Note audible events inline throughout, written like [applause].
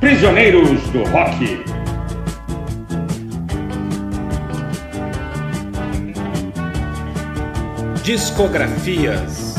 Prisioneiros do Rock. Discografias.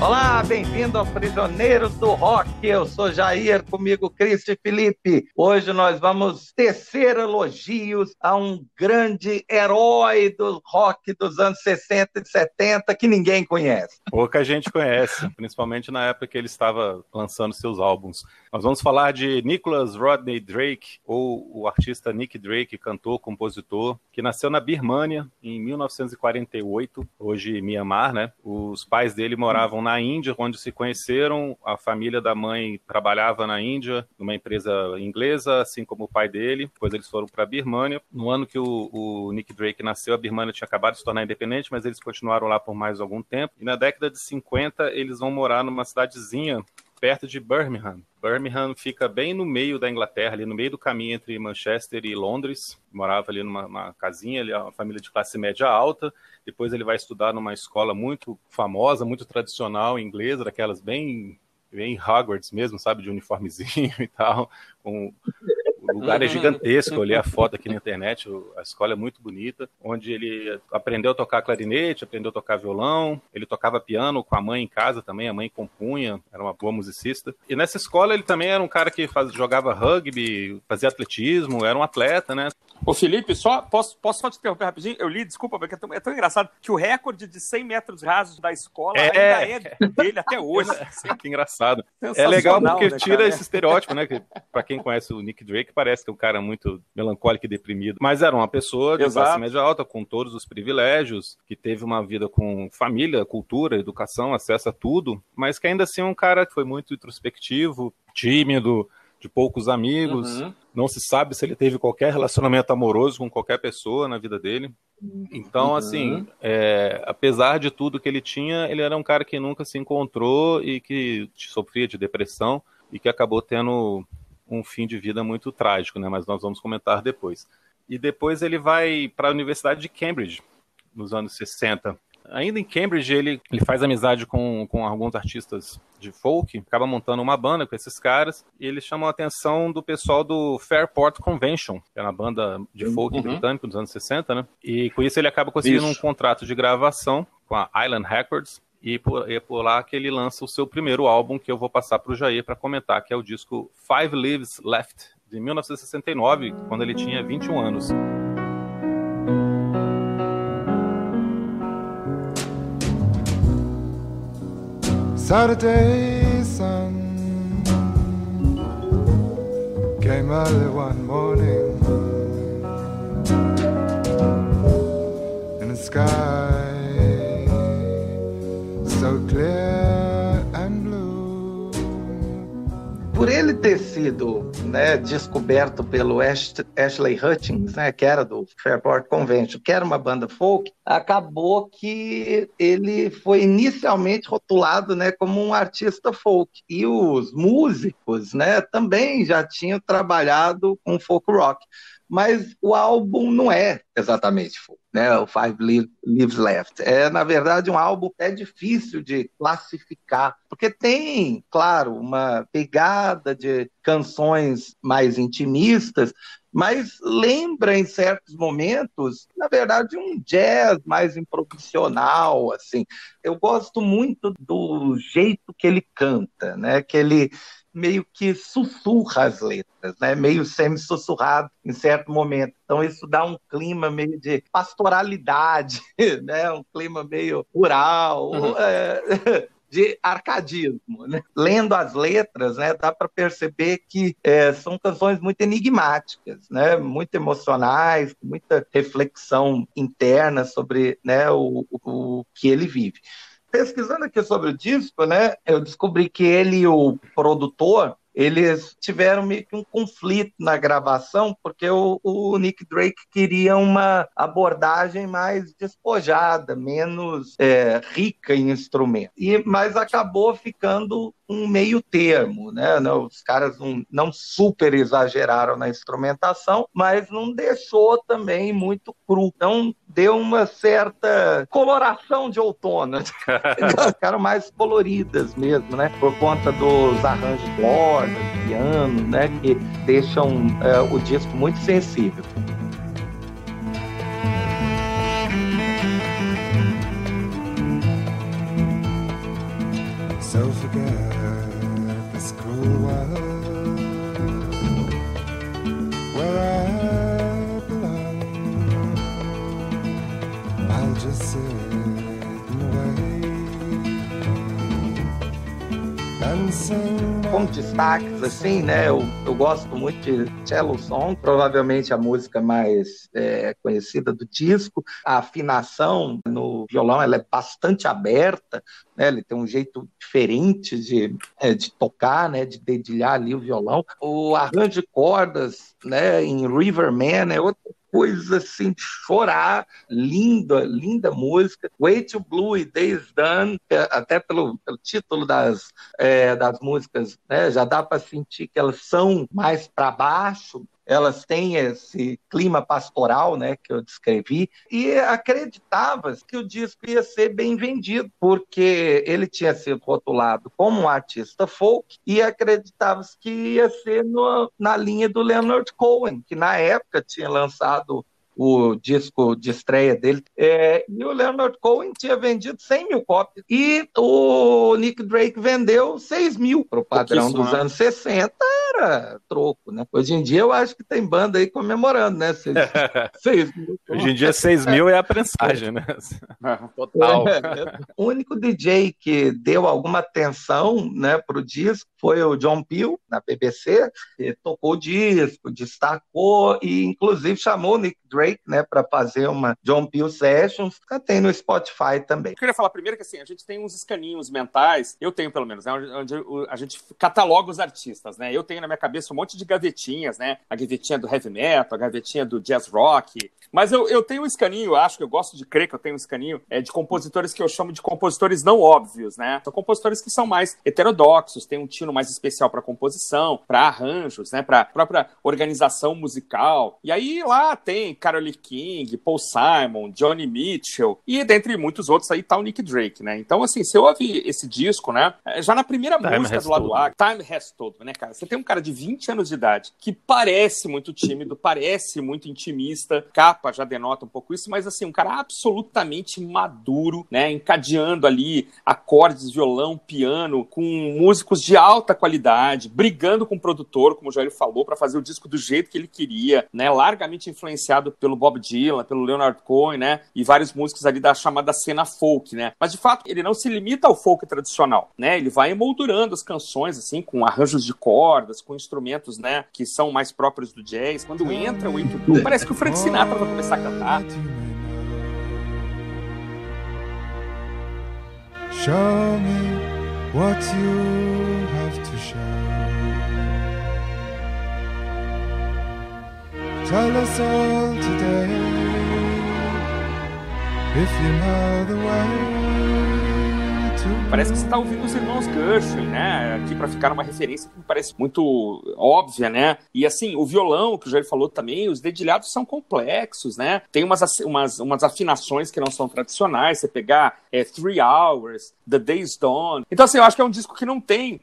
Olá, bem-vindo ao Prisioneiros do Rock. Eu sou Jair, comigo Cristo e Felipe. Hoje nós vamos tecer elogios a um grande herói do rock dos anos 60 e 70 que ninguém conhece. Pouca gente conhece, principalmente na época que ele estava lançando seus álbuns. Nós vamos falar de Nicholas Rodney Drake, ou o artista Nick Drake, cantor, compositor, que nasceu na Birmânia em 1948, hoje Mianmar, né? Os pais dele moravam na Índia, onde se conheceram. A família da mãe trabalhava na Índia, numa empresa inglesa, assim como o pai dele. Depois eles foram para a Birmânia. No ano que o, o Nick Drake nasceu, a Birmânia tinha acabado de se tornar independente, mas eles continuaram lá por mais algum tempo. E na década de 50, eles vão morar numa cidadezinha perto de Birmingham. Birmingham fica bem no meio da Inglaterra, ali no meio do caminho entre Manchester e Londres. Morava ali numa casinha, ali, uma família de classe média alta. Depois ele vai estudar numa escola muito famosa, muito tradicional inglesa, daquelas bem bem Hogwarts mesmo, sabe, de uniformezinho [laughs] e tal, com o lugar é gigantesco, eu olhei a foto aqui na internet, a escola é muito bonita, onde ele aprendeu a tocar clarinete, aprendeu a tocar violão, ele tocava piano com a mãe em casa também, a mãe compunha, era uma boa musicista. E nessa escola ele também era um cara que faz, jogava rugby, fazia atletismo, era um atleta, né? Ô Felipe, só posso, posso só te interromper rapidinho? Eu li, desculpa, porque é tão, é tão engraçado que o recorde de 100 metros rasos da escola é... ainda é dele até hoje. [laughs] que engraçado. [laughs] É legal porque né, tira esse estereótipo, né? Que, pra quem conhece o Nick Drake, parece que é um cara muito melancólico e deprimido. Mas era uma pessoa de Exato. classe média alta, com todos os privilégios, que teve uma vida com família, cultura, educação, acesso a tudo, mas que ainda assim é um cara que foi muito introspectivo, tímido, de poucos amigos. Uhum. Não se sabe se ele teve qualquer relacionamento amoroso com qualquer pessoa na vida dele. Então, uhum. assim, é, apesar de tudo que ele tinha, ele era um cara que nunca se encontrou e que sofria de depressão e que acabou tendo um fim de vida muito trágico, né? Mas nós vamos comentar depois. E depois ele vai para a Universidade de Cambridge, nos anos 60. Ainda em Cambridge, ele, ele faz amizade com, com alguns artistas de folk, acaba montando uma banda com esses caras, e ele chamou a atenção do pessoal do Fairport Convention, que era uma banda de folk uhum. britânico dos anos 60, né? E com isso ele acaba conseguindo isso. um contrato de gravação com a Island Records, e por, é por lá que ele lança o seu primeiro álbum, que eu vou passar para o Jair para comentar, que é o disco Five Lives Left, de 1969, quando ele tinha 21 anos. Saturday sun came early one morning in the sky so clear and blue. Por ele ter sido né, descoberto pelo Ash, Ashley Hutchins, né, que era do Fairport Convention, que era uma banda folk, acabou que ele foi inicialmente rotulado né, como um artista folk. E os músicos né, também já tinham trabalhado com folk rock. Mas o álbum não é exatamente folk né, o Five Lives Left. É, na verdade, um álbum é difícil de classificar, porque tem, claro, uma pegada de canções mais intimistas, mas lembra em certos momentos, na verdade, um jazz mais improvisional, assim. Eu gosto muito do jeito que ele canta, né? Que ele meio que sussurra as letras, né? meio semi-sussurrado em certo momento. Então isso dá um clima meio de pastoralidade, [laughs] né? um clima meio rural, uhum. é, [laughs] de arcadismo. Né? Lendo as letras, né, dá para perceber que é, são canções muito enigmáticas, né, muito emocionais, muita reflexão interna sobre né, o, o que ele vive pesquisando aqui sobre o disco, né, eu descobri que ele e o produtor, eles tiveram meio que um conflito na gravação, porque o, o, Nick Drake queria uma abordagem mais despojada, menos é, rica em instrumentos. E, mas acabou ficando um meio termo, né? Os caras não, não super exageraram na instrumentação, mas não deixou também muito cru. Então deu uma certa coloração de outono. [laughs] Ficaram mais coloridas mesmo, né? Por conta dos arranjos de cordas, piano, né? Que deixam é, o disco muito sensível. Como destaques, assim, né? Eu, eu gosto muito de Cello Song, provavelmente a música mais é, conhecida do disco. A afinação no violão ela é bastante aberta, né? Ele tem um jeito diferente de, é, de tocar, né? De dedilhar ali o violão. O arranjo de cordas, né? Em Riverman é outro coisa assim de chorar, linda, linda música. Way to Blue e Days Done, é, até pelo, pelo título das, é, das músicas, né, já dá para sentir que elas são mais para baixo, elas têm esse clima pastoral, né, que eu descrevi, e acreditava que o disco ia ser bem vendido, porque ele tinha sido rotulado como um artista folk e acreditava que ia ser no, na linha do Leonard Cohen, que na época tinha lançado o disco de estreia dele. É, e o Leonard Cohen tinha vendido 100 mil cópias. E o Nick Drake vendeu 6 mil para o padrão dos né? anos 60. Era troco, né? Hoje em dia eu acho que tem banda aí comemorando, né? 6, 6 [laughs] mil. Hoje em dia 6 mil é a prensagem, né? [laughs] Total. É, é. o único DJ que deu alguma atenção né, para o disco foi o John Peel, na BBC, tocou o disco, destacou e inclusive chamou o Nick Drake, né, para fazer uma John Peel Sessions, que tem no Spotify também. Eu queria falar primeiro que assim, a gente tem uns escaninhos mentais, eu tenho pelo menos, né, onde a gente cataloga os artistas, né? Eu tenho na minha cabeça um monte de gavetinhas, né? A gavetinha do heavy metal, a gavetinha do jazz rock, mas eu, eu tenho um escaninho, acho que eu gosto de crer que eu tenho um escaninho é de compositores que eu chamo de compositores não óbvios, né? São compositores que são mais heterodoxos, têm um tino mais especial para composição, para arranjos, né? Para própria organização musical. E aí lá tem Carole King, Paul Simon, Johnny Mitchell e dentre muitos outros aí tá o Nick Drake, né? Então, assim, você ouve esse disco, né? É, já na primeira Time música do lado A, Time Has Told, né, cara? Você tem um cara de 20 anos de idade que parece muito tímido, parece muito intimista, capa já denota um pouco isso, mas assim, um cara absolutamente maduro, né? Encadeando ali acordes, violão, piano, com músicos de alta qualidade, brigando com o produtor, como o Jair falou, para fazer o disco do jeito que ele queria, né? Largamente influenciado pelo Bob Dylan, pelo Leonard Cohen, né? E vários músicos ali da chamada cena folk, né? Mas de fato, ele não se limita ao folk tradicional, né? Ele vai emoldurando as canções assim com arranjos de cordas, com instrumentos, né, que são mais próprios do jazz. Quando entra o Blue, parece que o Frank Sinatra vai começar a cantar. Show me what you Parece que você está ouvindo os irmãos Gershwin, né? Aqui para ficar uma referência que me parece muito óbvia, né? E assim, o violão, que o Jair falou também, os dedilhados são complexos, né? Tem umas, umas, umas afinações que não são tradicionais. Você pegar é, Three Hours, The Day's Dawn. Então, assim, eu acho que é um disco que não tem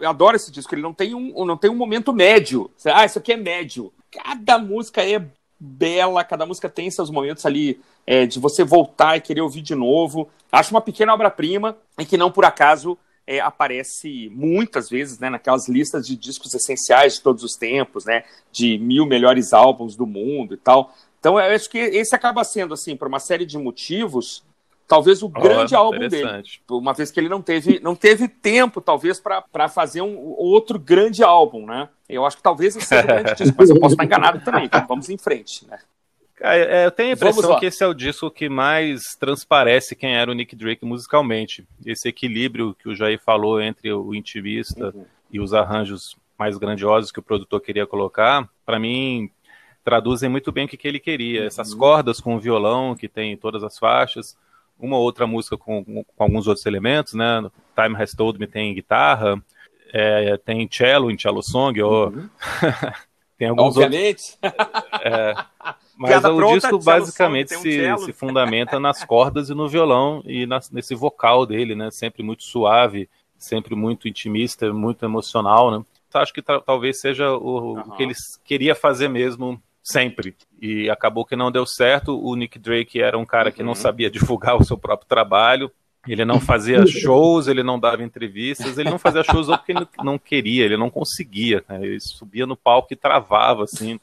eu adoro esse disco, ele não tem um, não tem um momento médio. Ah, isso aqui é médio. Cada música é bela, cada música tem seus momentos ali é, de você voltar e querer ouvir de novo. Acho uma pequena obra-prima e que não por acaso é, aparece muitas vezes né, naquelas listas de discos essenciais de todos os tempos, né, de mil melhores álbuns do mundo e tal. Então eu acho que esse acaba sendo, assim, por uma série de motivos, talvez o grande oh, álbum dele. Uma vez que ele não teve, não teve tempo, talvez, para fazer um outro grande álbum, né? Eu acho que talvez esse seja o grande [laughs] disco, mas eu posso estar enganado também. Então vamos em frente, né? É, eu tenho a impressão que esse é o disco que mais transparece quem era o Nick Drake musicalmente. Esse equilíbrio que o Jair falou entre o intimista uhum. e os arranjos mais grandiosos que o produtor queria colocar, para mim traduzem muito bem o que, que ele queria. Uhum. Essas cordas com o violão que tem em todas as faixas, uma outra música com, com, alguns outros elementos, né? Time Has Told Me tem guitarra, é, tem cello em cello song, ou Uhum. [laughs] tem alguns outros. Obviamente. É, [laughs] mas Piada o pronta, disco basicamente song, um se, se fundamenta nas cordas e no violão e nas- nesse vocal dele, né? Sempre muito suave, sempre muito intimista, muito emocional, né? Então, acho que ta- talvez seja o, o Aham. que ele queria fazer mesmo sempre. E acabou que não deu certo. O Nick Drake era um cara que não Uhum. sabia divulgar [laughs] o seu próprio trabalho. Ele não fazia [laughs] shows, ele não dava entrevistas, ele não fazia shows porque ele [laughs] não queria, ele não conseguia. né? Ele subia no palco e travava, assim.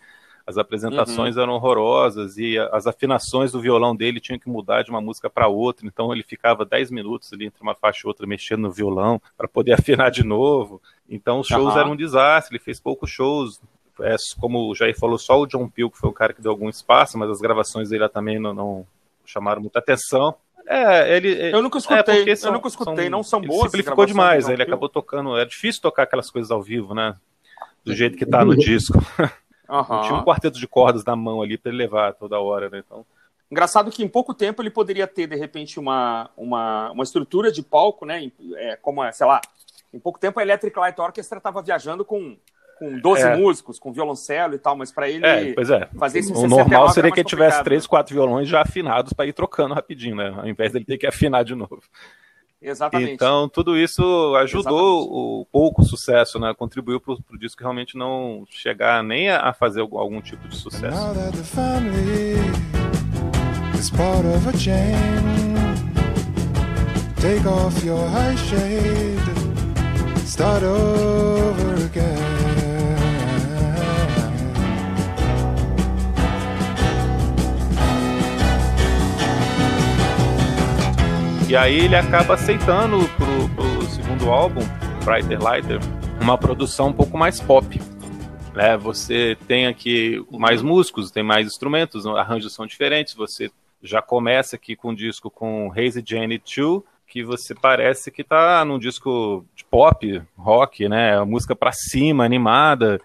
As apresentações eram horrorosas e as afinações do violão dele tinham que mudar de uma música para outra. Então ele ficava 10 minutos ali entre uma faixa e outra mexendo no violão para poder afinar de novo. Então os shows Aham. eram um desastre. Ele fez poucos shows. É, como o Jair falou, só o John Peel, que foi o cara que deu algum espaço, mas as gravações dele também não, não chamaram muita atenção. É, ele. Eu nunca é, escutei, porque eu nunca escutei, não são ele boas. as Simplificou demais, John ele acabou tocando. É difícil tocar aquelas coisas ao vivo, né? Do jeito que tá no disco. [laughs] Aham. Tinha um quarteto de cordas na mão ali pra ele levar toda hora, né? Então, Engraçado que em pouco tempo ele poderia ter, de repente, uma, uma, uma estrutura de palco, né? É, como, é, sei lá, em pouco tempo a Electric Light Orchestra estava viajando com, com 12 É. músicos, com violoncelo e tal, mas para ele é, pois é. fazer isso O 69 normal seria que ele tivesse três, quatro violões já afinados pra ir trocando rapidinho, né? Ao invés dele ter que afinar de novo. Exatamente. Então, tudo isso ajudou o pouco sucesso, né? Contribuiu pro, pro disco realmente não chegar nem a, a fazer algum, algum tipo de sucesso. take off your high shade, start over E aí ele acaba aceitando pro, pro segundo álbum, Brighter Lighter, uma produção um pouco mais pop. Né? Você tem aqui mais músicos, tem mais instrumentos, arranjos são diferentes. Você já começa aqui com um disco com Hazy Jane 2, que você parece que tá num disco de pop, rock, né? Música pra cima, animada.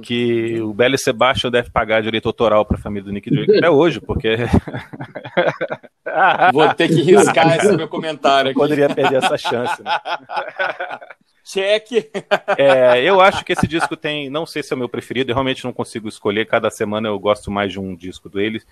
Que o Belly Sebastian deve pagar direito autoral pra família do Nick Drake até [laughs] hoje, porque [laughs] Vou ter que riscar esse meu comentário aqui. poderia perder essa chance. Né? [laughs] Cheque. É, eu acho que esse disco tem, não sei se é o meu preferido, eu realmente não consigo escolher, cada semana eu gosto mais de um disco dele,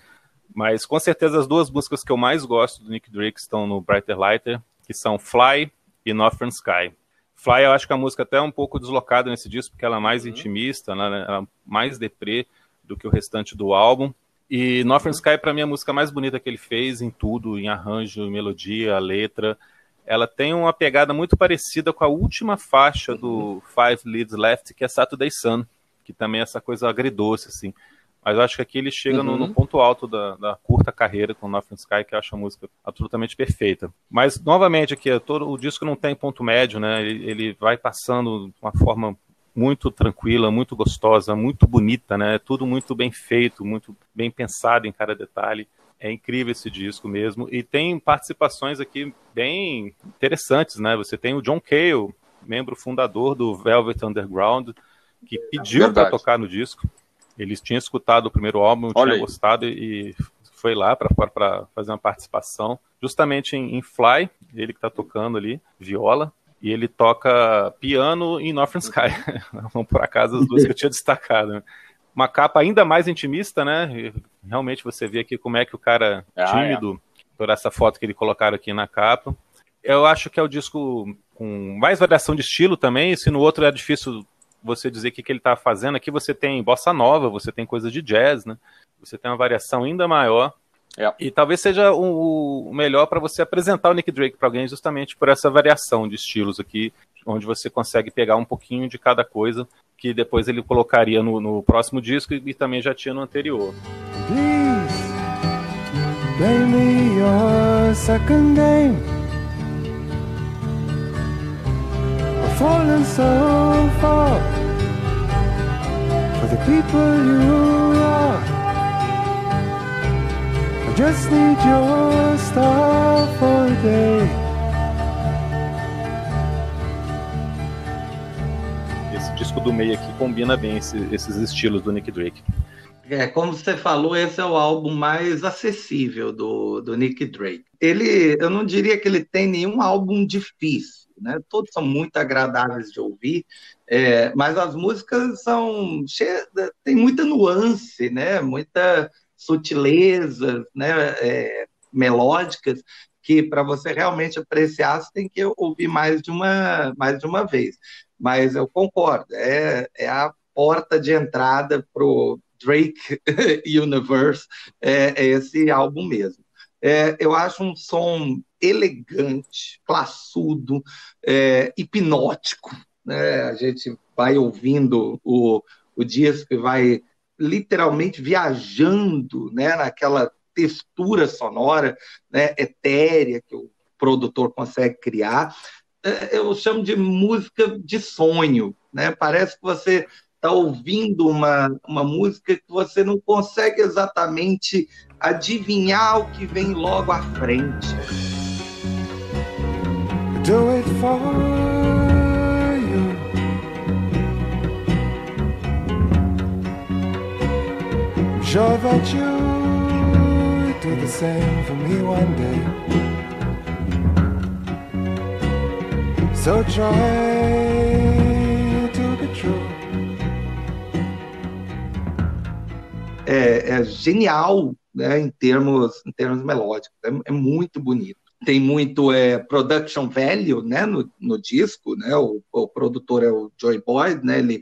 mas com certeza as duas músicas que eu mais gosto do Nick Drake estão no Brighter Lighter, que são Fly e Northern Sky. Fly eu acho que é a música até um pouco deslocada nesse disco, porque ela é mais intimista, né, ela é mais deprê do que o restante do álbum. E Northern Sky, para mim, é a música mais bonita que ele fez em tudo, em arranjo, em melodia, letra. Ela tem uma pegada muito parecida com a última faixa do Five Leads Left, que é Saturday Sun, que também é essa coisa agridoce, assim. Mas eu acho que aqui ele chega no, Uhum. no ponto alto da, da curta carreira com Northern Sky, que eu acho a música absolutamente perfeita. Mas, novamente, aqui, todo, o disco não tem ponto médio, né? Ele, ele vai passando de uma forma muito tranquila, muito gostosa, muito bonita, né? Tudo muito bem feito, muito bem pensado em cada detalhe. É incrível esse disco mesmo. E tem participações aqui bem interessantes, né? Você tem o John Cale, membro fundador do Velvet Underground, que pediu para tocar no disco. Eles tinham escutado o primeiro álbum, Olha tinha aí. gostado e foi lá para fazer uma participação, justamente em, em Fly, ele que está tocando ali, viola, e ele toca piano em Northern Sky. [laughs] Não por acaso as duas que eu tinha destacado. né? Uma capa ainda mais intimista, né? E realmente você vê aqui como é que o cara Ah, tímido, por essa foto que ele colocaram aqui na capa. Eu acho que é o disco com mais variação de estilo também, se no outro é difícil você dizer o que, que ele está fazendo, aqui você tem bossa nova, você tem coisa de jazz, né? Você tem uma variação ainda maior. É. E talvez seja o, o melhor para você apresentar o Nick Drake para alguém justamente por essa variação de estilos aqui, onde você consegue pegar um pouquinho de cada coisa que depois ele colocaria no, no próximo disco e, e também já tinha no anterior. Please, fallen so far for the people you are. I just need your star for a day. Esse disco do meio aqui combina bem esse- esses estilos do Nick Drake. É, como você falou, esse é o álbum mais acessível do, do Nick Drake. Ele, eu não diria que ele tem nenhum álbum difícil, né? Todos são muito agradáveis de ouvir, é, mas as músicas são cheias, tem muita nuance, né? Muita sutileza, né? É, melódicas que para você realmente apreciar você tem que ouvir mais de uma mais de uma vez. Mas eu concordo, é, é a porta de entrada pro Drake [laughs] Universe é, é esse álbum mesmo. É, eu acho um som elegante, classudo, é, hipnótico. Né? A gente vai ouvindo o, o disco e vai literalmente viajando né, naquela textura sonora né, etérea que o produtor consegue criar. É, eu chamo de música de sonho. Né? Parece que você está ouvindo uma, uma música que você não consegue exatamente adivinhar o que vem logo à frente. Do it for you. Sure that you do the same for me one day. So try to be true. É, é genial né, em, termos, em termos melódicos, é, é muito bonito. Tem muito é, production value né, no, no disco, né, o, o produtor é o Joy Boyd, né, ele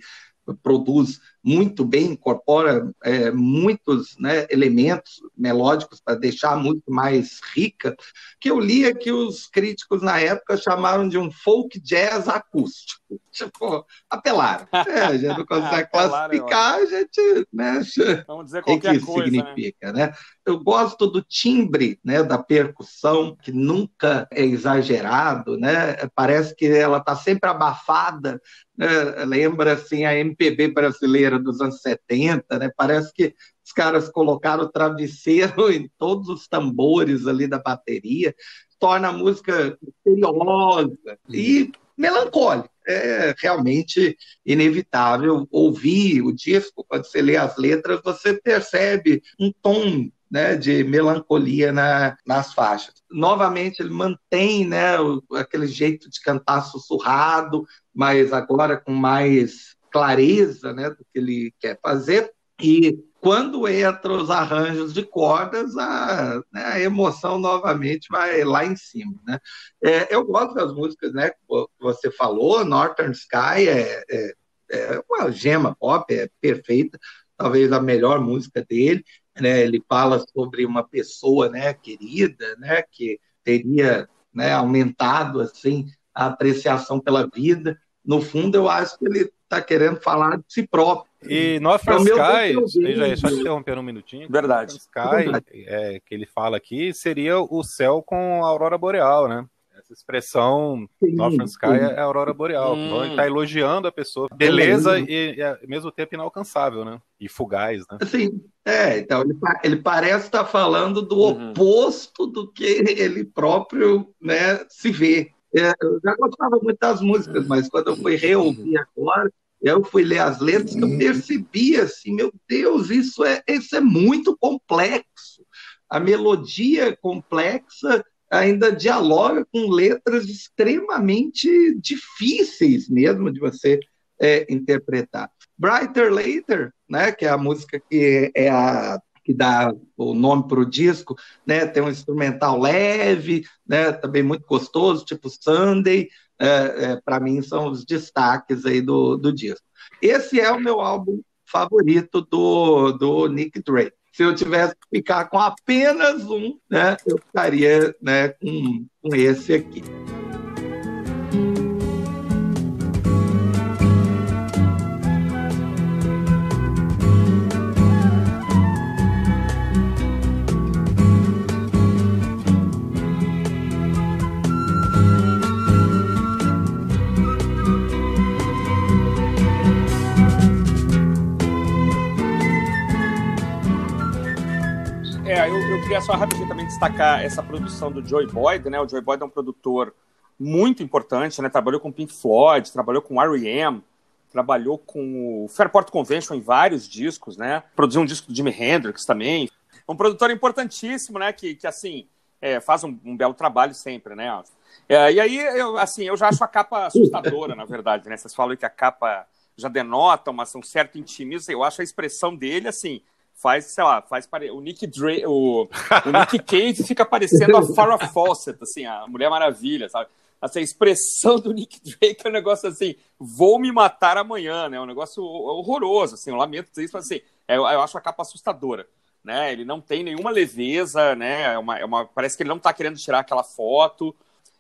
produz muito bem, incorpora é, muitos né, elementos melódicos para deixar música mais rica, que eu lia que os críticos na época chamaram de um folk jazz acústico. [laughs] Tipo, apelaram. É, a gente não consegue classificar, a gente mexe. [laughs] Vamos dizer O que, que qualquer isso coisa, né? significa, né? Eu gosto do timbre, né, da percussão, que nunca é exagerado, né? Parece que ela está sempre abafada, né? Lembra assim a MPB brasileira dos anos 70, né? Parece que os caras colocaram o travesseiro [laughs] em todos os tambores ali da bateria, torna a música misteriosa e melancólica. É realmente inevitável ouvir o disco, quando você lê as letras, você percebe um tom né, de melancolia na, nas faixas. Novamente, ele mantém né, aquele jeito de cantar sussurrado, mas agora com mais clareza né, do que ele quer fazer. E quando entra os arranjos de cordas, a, né, a emoção novamente vai lá em cima. Né? É, eu gosto das músicas né, que vo- você falou, Northern Sky é, é, é uma gema pop, é perfeita, talvez a melhor música dele. Né? Ele fala sobre uma pessoa né, querida, né, que teria né, aumentado assim a apreciação pela vida. No fundo, eu acho que ele está querendo falar de si próprio. E Northern É o meu Sky, conteúdo. veja aí, só te interrompendo um minutinho. Verdade. Sky, é, que ele fala aqui, seria o céu com a aurora boreal, né? Essa expressão Northern Sky é a aurora boreal. Hum. Então ele está elogiando a pessoa. Beleza e, e ao mesmo tempo inalcançável, né? E fugaz, né? Assim, é, então ele, ele parece estar falando do Uhum. oposto do que ele próprio né, se vê. É, eu já gostava muito das músicas, mas quando eu fui reouvir agora, eu fui ler as letras, eu percebi assim, meu Deus, isso é, isso é muito complexo. A melodia complexa ainda dialoga com letras extremamente difíceis mesmo de você é, interpretar. Brighter Later, né, que é a música que é a que dá o nome para o disco, né, tem um instrumental leve, né, também muito gostoso, tipo Sunday, para mim são os destaques aí do, do disco. Esse é o meu álbum favorito do, do Nick Drake. Se eu tivesse que ficar com apenas um, né, eu ficaria né, com, com esse aqui. Queria só rapidinho também destacar essa produção do Joy Boyd, né? O Joy Boyd é um produtor muito importante, né? Trabalhou com Pink Floyd, trabalhou com R.E.M., trabalhou com o Fairport Convention em vários discos, né? Produziu um disco do Jimi Hendrix também. Um produtor importantíssimo, né? Que, que assim, é, faz um, um belo trabalho sempre, né? É, e aí, eu, assim, eu já acho a capa assustadora, na verdade, né? Vocês falam que a capa já denota uma, um certo intimismo. Eu acho a expressão dele, assim, faz, sei lá, faz pare... o Nick Dre... o, o Nick [laughs] Cave fica parecendo a Farrah Fawcett, assim, a Mulher Maravilha, sabe? Essa expressão do Nick Drake é um negócio assim, vou me matar amanhã, né? É um negócio horroroso, assim, eu lamento dizer isso, mas assim, eu, eu acho a capa assustadora. Né, ele não tem nenhuma leveza, né? É uma, é uma, parece que ele não está querendo tirar aquela foto.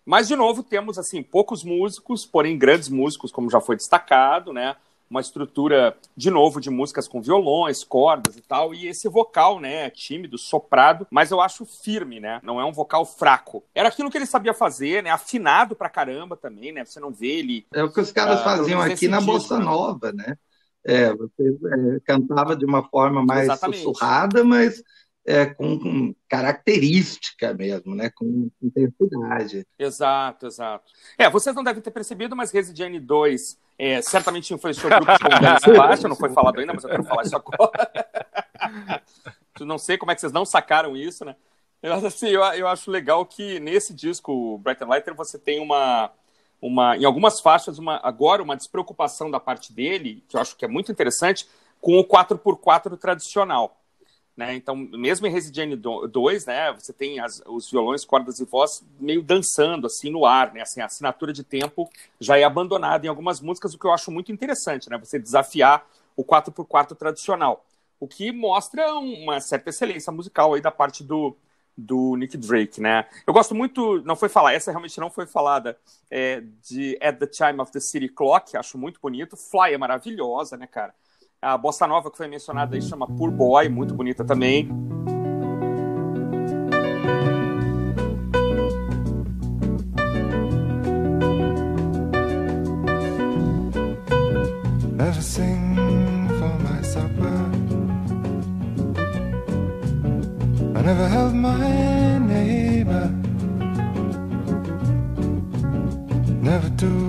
Mas, de novo, temos assim poucos músicos, porém grandes músicos, como já foi destacado, né? Uma estrutura, de novo, de músicas com violões, cordas e tal, e esse vocal, né, tímido, soprado, mas eu acho firme, né? Não é um vocal fraco. Era aquilo que ele sabia fazer, né? Afinado pra caramba também, né? Você não vê ele. É o que os caras uh, faziam aqui na disco, Bossa né? Nova, né? É, você é, cantava de uma forma mais Exatamente. sussurrada, mas é, com, característica mesmo, né? Com intensidade. Exato, exato. É, vocês não devem ter percebido, mas Resident 2 é, certamente influenciou grupos como Dance Sebastian, não foi falado ainda, mas eu quero falar isso agora. [laughs] não sei como é que vocês não sacaram isso, né? Mas assim, eu, eu acho legal que nesse disco, Bright and Lighter, você tem uma, uma, em algumas faixas, uma, agora uma despreocupação da parte dele, que eu acho que é muito interessante, com o 4x4 tradicional. Né? Então, mesmo em Resident 2, né, você tem as, os violões, cordas e voz meio dançando assim no ar, né? Assim, a assinatura de tempo já é abandonada em algumas músicas, o que eu acho muito interessante, né? Você desafiar o 4x4 tradicional, o que mostra uma certa excelência musical aí da parte do, do Nick Drake, né? Eu gosto muito, não foi falar, essa realmente não foi falada, é, de At the Time of the City Clock, acho muito bonito. Fly é maravilhosa, né, cara? A bossa nova que foi mencionada aí chama Poor Boy, muito bonita também. Never sing for my supper. Never my neighbor. Never do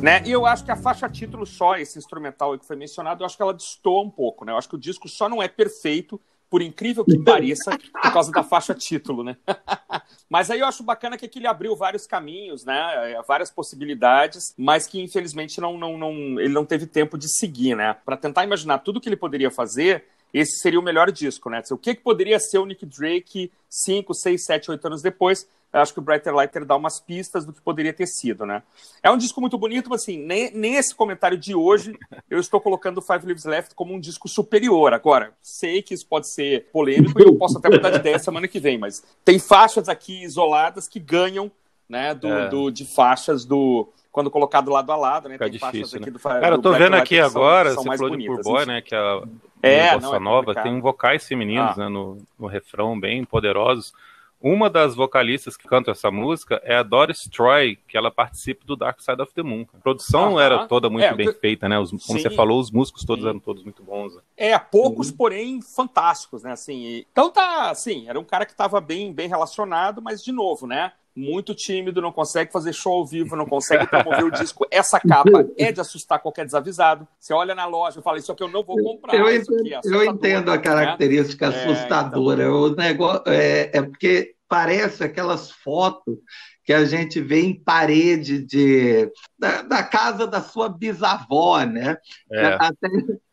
Né? E eu acho que a faixa título só, esse instrumental que foi mencionado, eu acho que ela destoa um pouco, né? Eu acho que o disco só não é perfeito, por incrível que pareça, por causa da faixa título, né? [laughs] mas aí eu acho bacana que aqui ele abriu vários caminhos, né? É, várias possibilidades, mas que infelizmente não, não, não, ele não teve tempo de seguir, né? Para tentar imaginar tudo que ele poderia fazer, esse seria o melhor disco, né? O que, que poderia ser o Nick Drake 5, 6, 7, 8 anos depois? Eu acho que o Brighter Lighter dá umas pistas do que poderia ter sido, né? É um disco muito bonito, mas assim, nesse comentário de hoje, [laughs] eu estou colocando Five Lives Left como um disco superior. Agora, sei que isso pode ser polêmico e eu posso até mudar de ideia semana que vem, mas tem faixas aqui isoladas que ganham, né, do, é. do de faixas do quando colocado lado a lado, né? Fica tem difícil, né? do Cara, eu tô vendo aqui agora, são, são você falou bonitas, de Boy, né? Que é a é, Bossa é Nova, tem um vocais femininos, ah. né? No, no refrão, bem poderosos. Uma das vocalistas que canta essa música é a Doris Troy, que ela participa do Dark Side of the Moon. A produção era toda muito é, bem feita, né? Os, como Sim. você falou, os músicos todos Sim. eram todos muito bons. Né? É, poucos, uhum. porém fantásticos, né? Assim, então tá, assim, era um cara que estava bem, bem relacionado, mas de novo, né? Muito tímido, não consegue fazer show ao vivo, não consegue promover o disco. Essa capa é de assustar qualquer desavisado. Você olha na loja e fala, isso aqui eu não vou comprar. Eu entendo, é eu entendo a né? característica né? assustadora. É, então... O negócio, é, é porque parece aquelas fotos que a gente vê em parede de, da, da casa da sua bisavó, né? É. Até,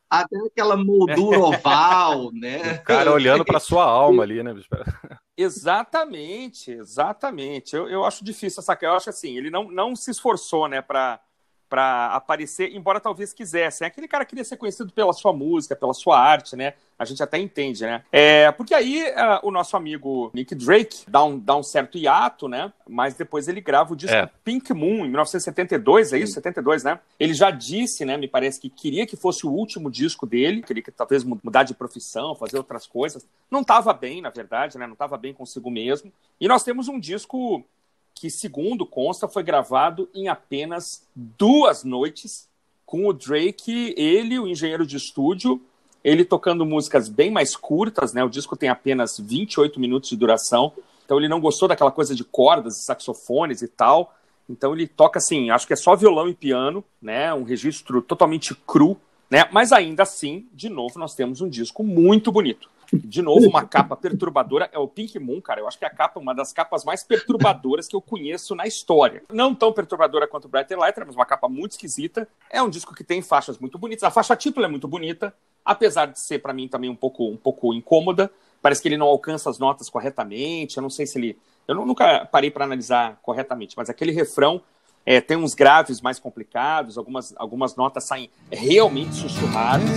até aquela moldura [laughs] oval, né? O cara olhando para sua alma ali, né? Exatamente, exatamente. Eu, eu acho difícil essa. Eu acho assim, ele não, não se esforçou, né, para para aparecer, embora talvez quisesse. É aquele cara queria ser conhecido pela sua música, pela sua arte, né? A gente até entende, né? É, porque aí uh, o nosso amigo Nick Drake dá um, dá um certo hiato, né? Mas depois ele grava o disco é. Pink Moon, em 1972, é isso? Sim. 72, né? Ele já disse, né? Me parece que queria que fosse o último disco dele, queria que talvez mudar de profissão, fazer outras coisas. Não estava bem, na verdade, né? Não estava bem consigo mesmo. E nós temos um disco que, segundo consta, foi gravado em apenas duas noites, com o Drake, ele, o engenheiro de estúdio, ele tocando músicas bem mais curtas, né? O disco tem apenas 28 minutos de duração, então ele não gostou daquela coisa de cordas, saxofones e tal. Então ele toca assim, acho que é só violão e piano, né? Um registro totalmente cru, né? Mas ainda assim, de novo, nós temos um disco muito bonito. De novo, uma capa perturbadora. É o Pink Moon, cara. Eu acho que é a capa, uma das capas mais perturbadoras que eu conheço na história. Não tão perturbadora quanto Brighter Lighter, mas uma capa muito esquisita. É um disco que tem faixas muito bonitas. A faixa título é muito bonita, apesar de ser, para mim, também um pouco, um pouco incômoda. Parece que ele não alcança as notas corretamente. Eu não sei se ele. Eu nunca parei para analisar corretamente, mas aquele refrão é, tem uns graves mais complicados, algumas, algumas notas saem realmente sussurradas.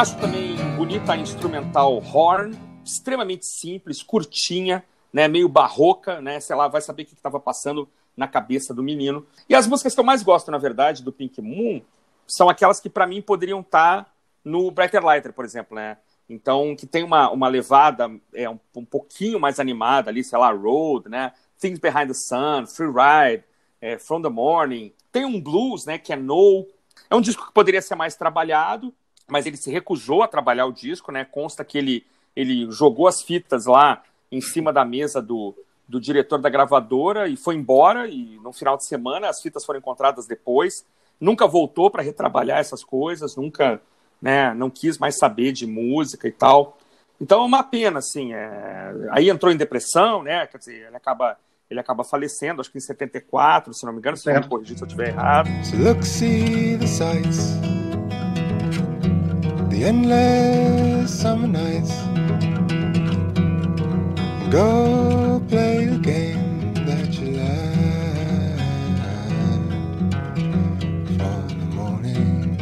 Acho também bonita a instrumental Horn, extremamente simples, curtinha, né, meio barroca, né, sei lá, vai saber o que estava passando na cabeça do menino. E as músicas que eu mais gosto, na verdade, do Pink Moon, são aquelas que para mim poderiam estar no Brighter Lighter, por exemplo, né? Então, que tem uma, uma levada é, um, um pouquinho mais animada ali, sei lá, Road, né? Things Behind the Sun, Free Ride, é, From the Morning. Tem um blues, né, que é No. É um disco que poderia ser mais trabalhado, mas ele se recusou a trabalhar o disco, né? Consta que ele, ele jogou as fitas lá em cima da mesa do, do diretor da gravadora e foi embora. E no final de semana as fitas foram encontradas depois. Nunca voltou para retrabalhar essas coisas, nunca, né? Não quis mais saber de música e tal. Então é uma pena, assim. é- Aí entrou em depressão, né? Quer dizer, ele acaba ele acaba falecendo, acho que em 74, se não me engano, se não me corrigir se eu estiver errado. So look, see the sights, endless summer nights. Go play a game that you like for the morning.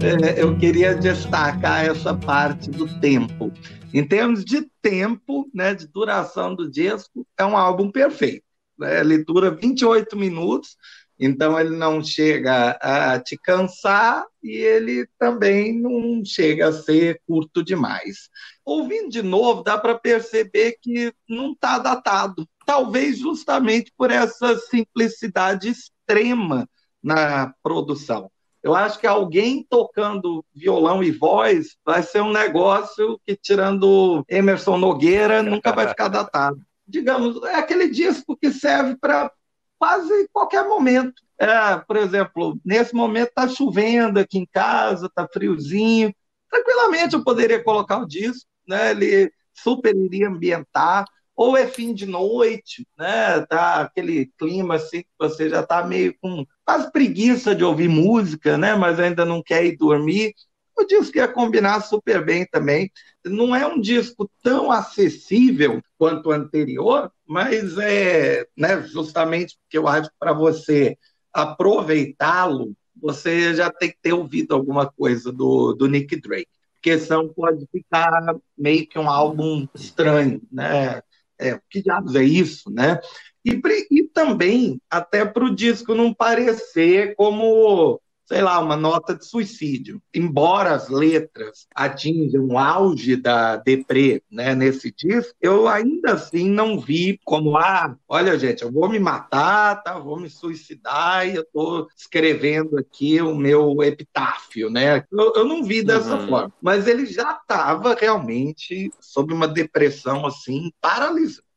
É, eu queria destacar essa parte do tempo. Em termos de tempo, né, de duração do disco, é um álbum perfeito. Né? Ele dura 28 minutos, então ele não chega a te cansar e ele também não chega a ser curto demais. Ouvindo de novo, dá para perceber que não está datado. Talvez justamente por essa simplicidade extrema na produção. Eu acho que alguém tocando violão e voz vai ser um negócio que, tirando Emerson Nogueira, nunca vai ficar datado. Digamos, é aquele disco que serve para quase qualquer momento. É, por exemplo, nesse momento está chovendo aqui em casa, está friozinho. Tranquilamente eu poderia colocar o disco, né? ele super iria ambientar. Ou é fim de noite, né? Tá aquele clima assim que você já está meio com quase preguiça de ouvir música, né? Mas ainda não quer ir dormir. O disco ia combinar super bem também. Não é um disco tão acessível quanto o anterior, mas é, né, justamente porque eu acho que para você aproveitá-lo, você já tem que ter ouvido alguma coisa do, do Nick Drake. Porque senão pode ficar meio que um álbum estranho, né? É, que diabos é isso, né? E, e também até para o disco não parecer como, sei lá, uma nota de suicídio. Embora as letras atinjam o auge da deprê né, nesse disco, eu ainda assim não vi como, ah, olha, gente, eu vou me matar, tá? vou me suicidar e eu estou escrevendo aqui o meu epitáfio, né? Eu, eu não vi dessa Uhum. forma. Mas ele já estava realmente sob uma depressão assim, paralisante.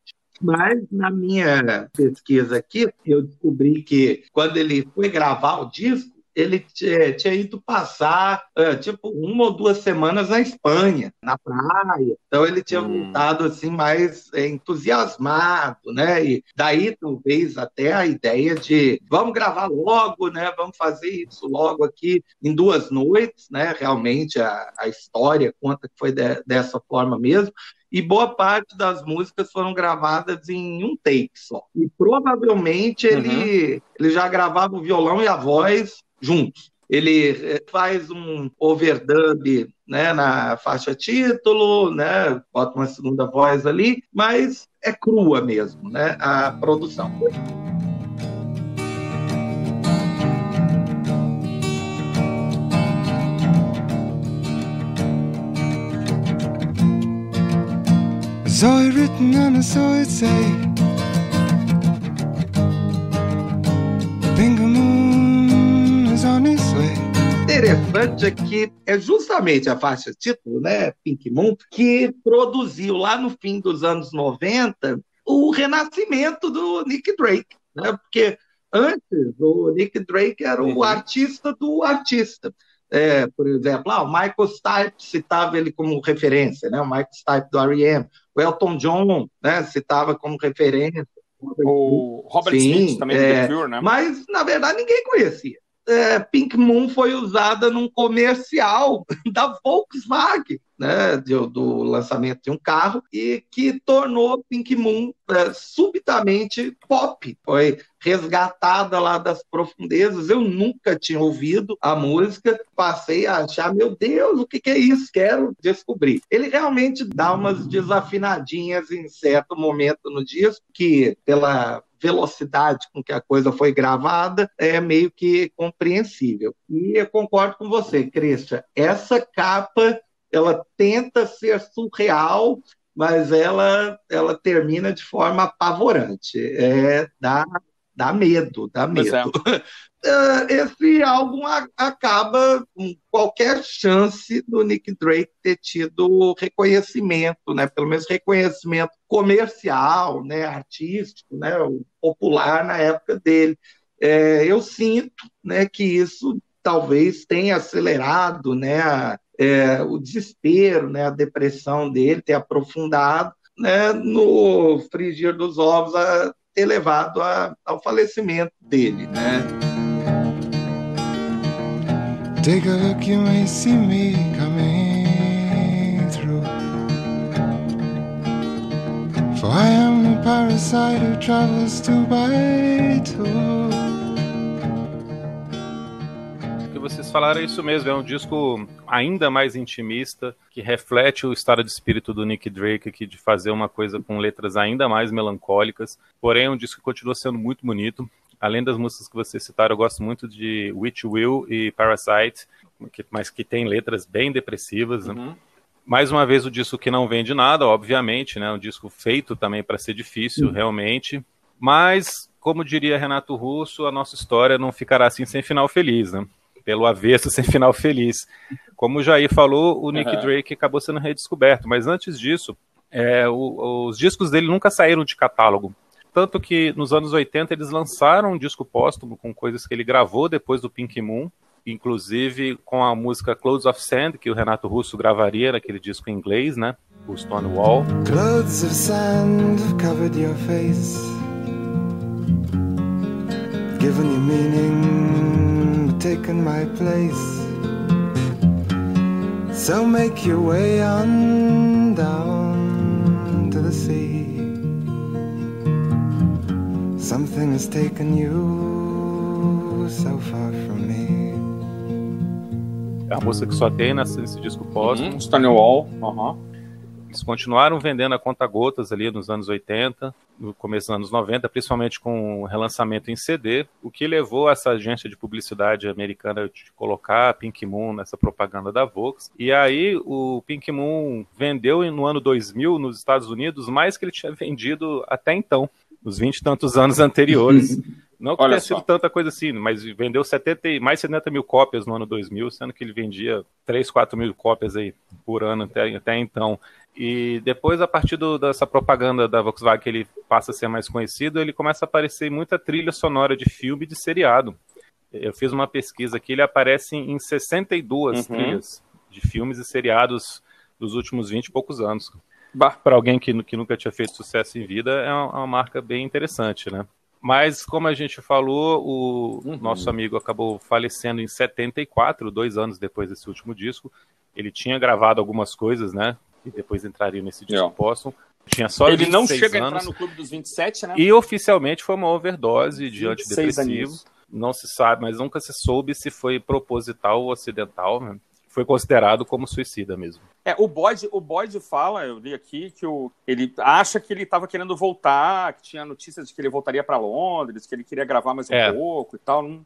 Mas na minha pesquisa aqui, eu descobri que quando ele foi gravar o disco, ele tinha, tinha ido passar é, tipo uma ou duas semanas na Espanha, na praia. Então ele tinha Hum. voltado assim mais é, entusiasmado, né? E daí talvez até a ideia de vamos gravar logo, né? Vamos fazer isso logo aqui em duas noites, né? Realmente a, a história conta que foi de- dessa forma mesmo e boa parte das músicas foram gravadas em um take só. E provavelmente ele, ele já gravava o violão e a voz juntos. Ele eh, faz um overdub né, na faixa título, né, bota uma segunda voz ali, mas é crua mesmo né, a produção. it written and it say Bingo moon interessante é que é justamente a faixa título, né, Pink Moon, que produziu lá no fim dos anos 90 o renascimento do Nick Drake, né? Porque antes o Nick Drake era o Uhum. artista do artista. É, por exemplo, ah, o Michael Stipe citava ele como referência, né? O Michael Stipe do R.E.M. O Elton John, né, citava como referência. O Robert Sim, Smith também do é, The Cure, né? Mas, na verdade, ninguém conhecia. É, Pink Moon foi usada num comercial [laughs] da Volkswagen, né, do, do lançamento de um carro, e que tornou Pink Moon é, subitamente pop. Foi resgatada lá das profundezas. Eu nunca tinha ouvido a música, passei a achar, meu Deus, o que, que é isso? Quero descobrir. Ele realmente dá umas desafinadinhas em certo momento no disco, que pela velocidade com que a coisa foi gravada é meio que compreensível. E eu concordo com você, Christian. Essa capa ela tenta ser surreal, mas ela ela termina de forma apavorante. É, dá, dá medo, dá é. medo. Eh, [laughs] Esse álbum acaba com qualquer chance do Nick Drake ter tido reconhecimento, né? Pelo menos reconhecimento comercial, né? Artístico, né? Popular na época dele. É, eu sinto, né? Que isso talvez tenha acelerado, né? a- é, o desespero, né? A depressão dele ter aprofundado, né? No frigir dos ovos a ter levado a- ao falecimento dele, né? Take a look, you may see me coming through. For I am a parasite who travels two by two. Que vocês falaram é isso mesmo, é um disco ainda mais intimista, que reflete o estado de espírito do Nick Drake aqui de fazer uma coisa com letras ainda mais melancólicas, porém é um disco que continua sendo muito bonito. Além das músicas que vocês citaram, eu gosto muito de Which Will e Parasite, que- mas que tem letras bem depressivas. né? Uhum. Mais uma vez, o disco que não vende nada, obviamente, né? Um disco feito também para ser difícil, realmente. Mas, como diria Renato Russo, a nossa história não ficará assim sem final feliz, né? Pelo avesso, [laughs] sem final feliz. Como o Jair falou, o Nick Uhum. Drake acabou sendo redescoberto. Mas antes disso, é, o- os discos dele nunca saíram de catálogo. Tanto que nos anos 80 eles lançaram um disco póstumo com coisas que ele gravou depois do Pink Moon, inclusive com a música Clothes of Sand, que o Renato Russo gravaria naquele disco em inglês, né? O Stonewall. Clothes of sand have covered your face, given you meaning, taken my place. So make your way on down to the sea. Something has taken you so far from me. É a música que só tem nesse, nesse disco póstumo. Uhum. Stonewall. Uhum. Eles continuaram vendendo a conta gotas ali nos anos 80, no começo dos anos 90, principalmente com o relançamento em CD, o que levou essa agência de publicidade americana de colocar a Pink Moon nessa propaganda da Vox. E aí o Pink Moon vendeu no ano 2000 nos Estados Unidos mais que ele tinha vendido até então, nos 20 e tantos anos anteriores. [laughs] Não que Olha tenha só. sido tanta coisa assim, mas vendeu 70, e- mais 70 mil cópias no ano 2000, sendo que ele vendia 3, 4 mil cópias aí por ano até, até então. E depois, a partir do- dessa propaganda da Volkswagen, que ele passa a ser mais conhecido, ele começa a aparecer em muita trilha sonora de filme e de seriado. Eu fiz uma pesquisa aqui, ele aparece em 62 Uhum. trilhas de filmes e seriados dos últimos 20 e poucos anos. Para alguém que, que nunca tinha feito sucesso em vida, é uma, uma marca bem interessante, né? Mas, como a gente falou, o Uhum. nosso amigo acabou falecendo em 74, dois anos depois desse último disco. Ele tinha gravado algumas coisas, né? E depois entraria nesse disco É. póstumo. Tinha só Ele não 26 chega a anos. entrar no clube dos 27, né? E oficialmente foi uma overdose de 26 antidepressivo. aninhos. Não se sabe, mas nunca se soube se foi proposital ou acidental. né? Foi considerado como suicida mesmo. É, o Boyd, o Boyd fala, eu li aqui, que o, ele acha que ele estava querendo voltar, que tinha notícias de que ele voltaria para Londres, que ele queria gravar mais um É. pouco e tal. Não-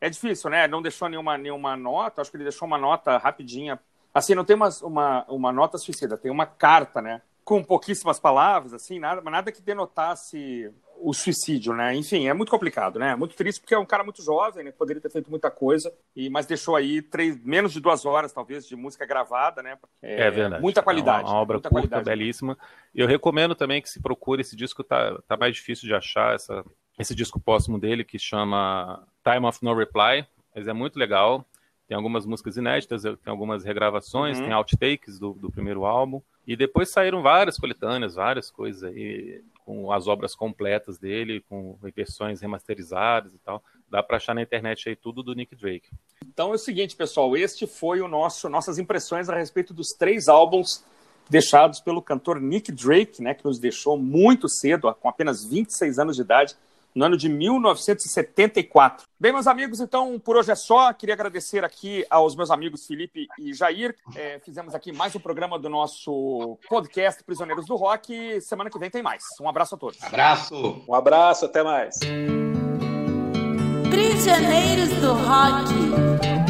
é difícil, né? Não deixou nenhuma, nenhuma nota, acho que ele deixou uma nota rapidinha. Assim, não tem uma, uma, uma nota suicida, tem uma carta, né? com pouquíssimas palavras, assim, nada, mas nada que denotasse o suicídio, né? Enfim, é muito complicado, né? Muito triste porque é um cara muito jovem, né? Poderia ter feito muita coisa, e mas deixou aí três, menos de duas horas, talvez, de música gravada, né? É, é verdade. Muita qualidade. É uma, uma obra curta, qualidade. belíssima. Eu recomendo também que se procure esse disco, tá, tá mais difícil de achar, essa, esse disco póstumo dele, que chama Time of No Reply, mas é muito legal. Tem algumas músicas inéditas, tem algumas regravações, Uhum. tem outtakes do, do primeiro álbum. E depois saíram várias coletâneas, várias coisas aí, com as obras completas dele, com versões remasterizadas e tal. Dá pra achar na internet aí tudo do Nick Drake. Então é o seguinte, pessoal, este foi o nosso nossas impressões a respeito dos três álbuns deixados pelo cantor Nick Drake, né, que nos deixou muito cedo, com apenas 26 anos de idade, no ano de 1974. Bem, meus amigos, então por hoje é só. Queria agradecer aqui aos meus amigos Felipe e Jair. É, fizemos aqui mais um programa do nosso podcast Prisioneiros do Rock. Semana que vem tem mais. Um abraço a todos. Abraço! Um abraço, até mais. Prisioneiros do Rock.